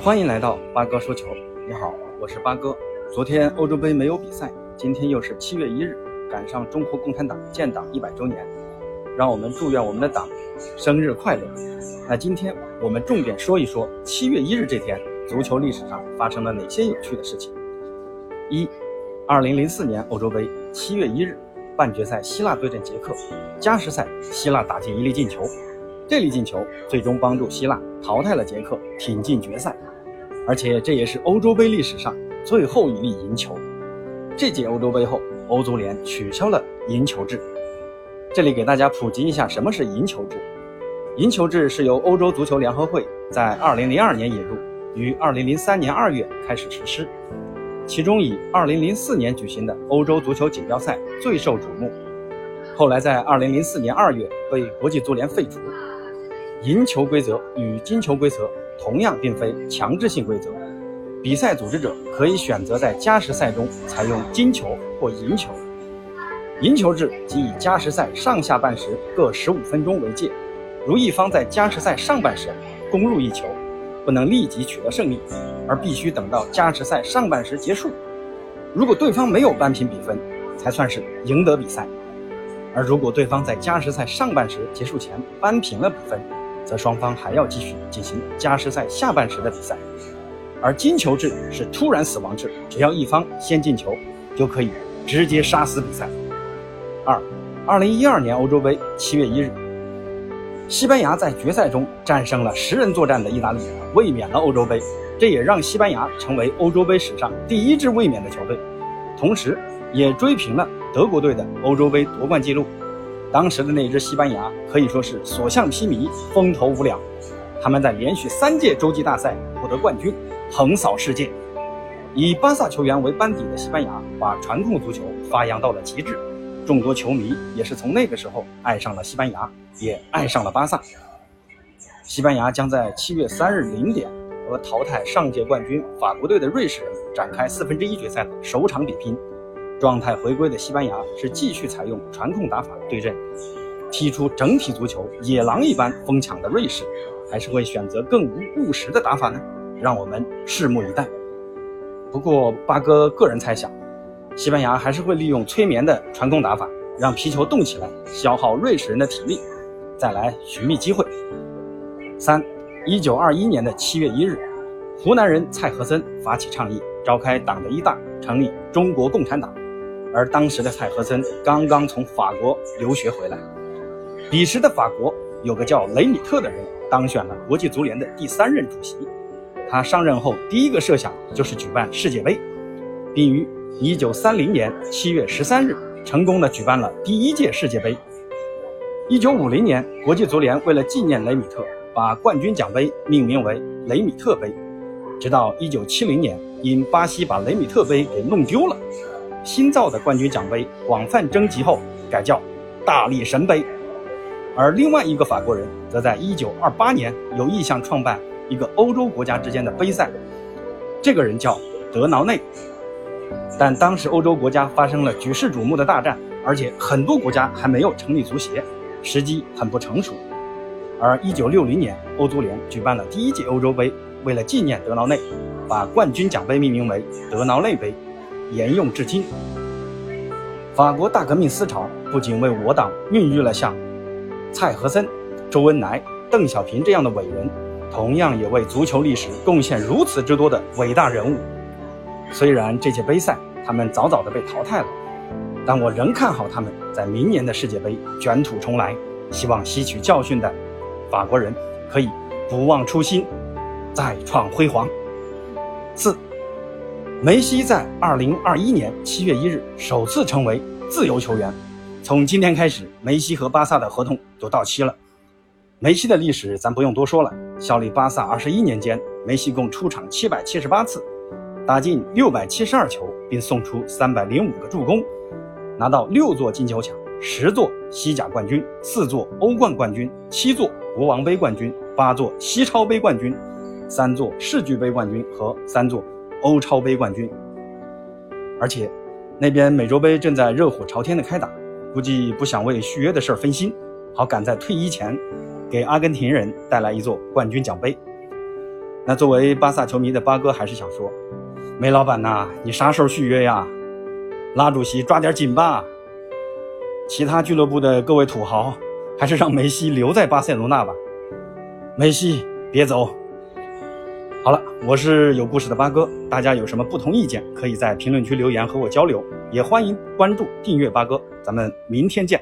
欢迎来到八哥说球。你好，我是八哥。昨天欧洲杯没有比赛，今天又是七月一日，赶上中国共产党建党一百周年，让我们祝愿我们的党生日快乐。那今天我们重点说一说七月一日这天足球历史上发生了哪些有趣的事情。一，二零零四年欧洲杯七月一日，半决赛希腊对阵捷克，加时赛希腊打进一粒进球。这粒进球最终帮助希腊淘汰了捷克，挺进决赛，而且这也是欧洲杯历史上最后一粒赢球。这届欧洲杯后，欧足联取消了赢球制。这里给大家普及一下什么是赢球制。赢球制是由欧洲足球联合会在2002年引入，于2003年2月开始实施。其中以2004年举行的欧洲足球锦标赛最受瞩目，后来在2004年2月被国际足联废除。赢球规则与金球规则同样并非强制性规则，比赛组织者可以选择在加时赛中采用金球或银球。赢球制即以加时赛上下半时各十五分钟为界，如一方在加时赛上半时攻入一球，不能立即取得胜利，而必须等到加时赛上半时结束。如果对方没有扳平比分，才算是赢得比赛。而如果对方在加时赛上半时结束前扳平了比分，则双方还要继续进行加时赛下半时的比赛，而金球制是突然死亡制，只要一方先进球，就可以直接杀死比赛。二，二零一二年欧洲杯七月一日，西班牙在决赛中战胜了十人作战的意大利，卫冕了欧洲杯，这也让西班牙成为欧洲杯史上第一支卫冕的球队，同时也追平了德国队的欧洲杯夺冠纪录。当时的那支西班牙可以说是所向披靡、风头无两，他们在连续三届洲际大赛获得冠军，横扫世界。以巴萨球员为班底的西班牙把传控足球发扬到了极致，众多球迷也是从那个时候爱上了西班牙，也爱上了巴萨。西班牙将在七月三日零点和淘汰上届冠军法国队的瑞士人展开四分之一决赛的首场比拼。状态回归的西班牙是继续采用传控打法对阵踢出整体足球野狼一般疯抢的瑞士，还是会选择更务实的打法呢？让我们拭目以待。不过八哥个人猜想，西班牙还是会利用催眠的传控打法，让皮球动起来，消耗瑞士人的体力，再来寻觅机会。三，一九二一年的七月一日，湖南人蔡和森发起倡议，召开党的一大，成立中国共产党。而当时的蔡和森刚刚从法国留学回来，彼时的法国有个叫雷米特的人当选了国际足联的第三任主席。他上任后第一个设想就是举办世界杯，并于1930年7月13日成功的举办了第一届世界杯。1950年，国际足联为了纪念雷米特，把冠军奖杯命名为雷米特杯。直到1970年，因巴西把雷米特杯给弄丢了。新造的冠军奖杯广泛征集后，改叫“大力神杯”。而另外一个法国人则在1928年有意向创办一个欧洲国家之间的杯赛，这个人叫德劳内。但当时欧洲国家发生了举世瞩目的大战，而且很多国家还没有成立足协，时机很不成熟。而1960年，欧足联举办了第一届欧洲杯，为了纪念德劳内，把冠军奖杯命名为“德劳内杯”。沿用至今。法国大革命思潮不仅为我党孕育了像蔡和森、周恩来、邓小平这样的伟人，同样也为足球历史贡献如此之多的伟大人物。虽然这届杯赛他们早早的被淘汰了，但我仍看好他们在明年的世界杯卷土重来。希望吸取教训的法国人可以不忘初心，再创辉煌。四。梅西在二零二一年七月一日首次成为自由球员。从今天开始，梅西和巴萨的合同就到期了。梅西的历史咱不用多说了，效力巴萨二十一年间，梅西共出场七百七十八次，打进六百七十二球，并送出三百零五个助攻，拿到六座金球奖、十座西甲冠军、四座欧冠冠军、七座国王杯冠军、八座西超杯冠军、三座世俱杯冠军和三座。欧超杯冠军，而且那边美洲杯正在热火朝天的开打，估计不想为续约的事儿分心，好赶在退役前给阿根廷人带来一座冠军奖杯。那作为巴萨球迷的八哥，还是想说，梅老板呐，你啥时候续约呀？拉主席抓点紧吧。其他俱乐部的各位土豪，还是让梅西留在巴塞罗那吧。梅西别走。好了，我是有故事的八哥，大家有什么不同意见，可以在评论区留言和我交流，也欢迎关注订阅八哥，咱们明天见。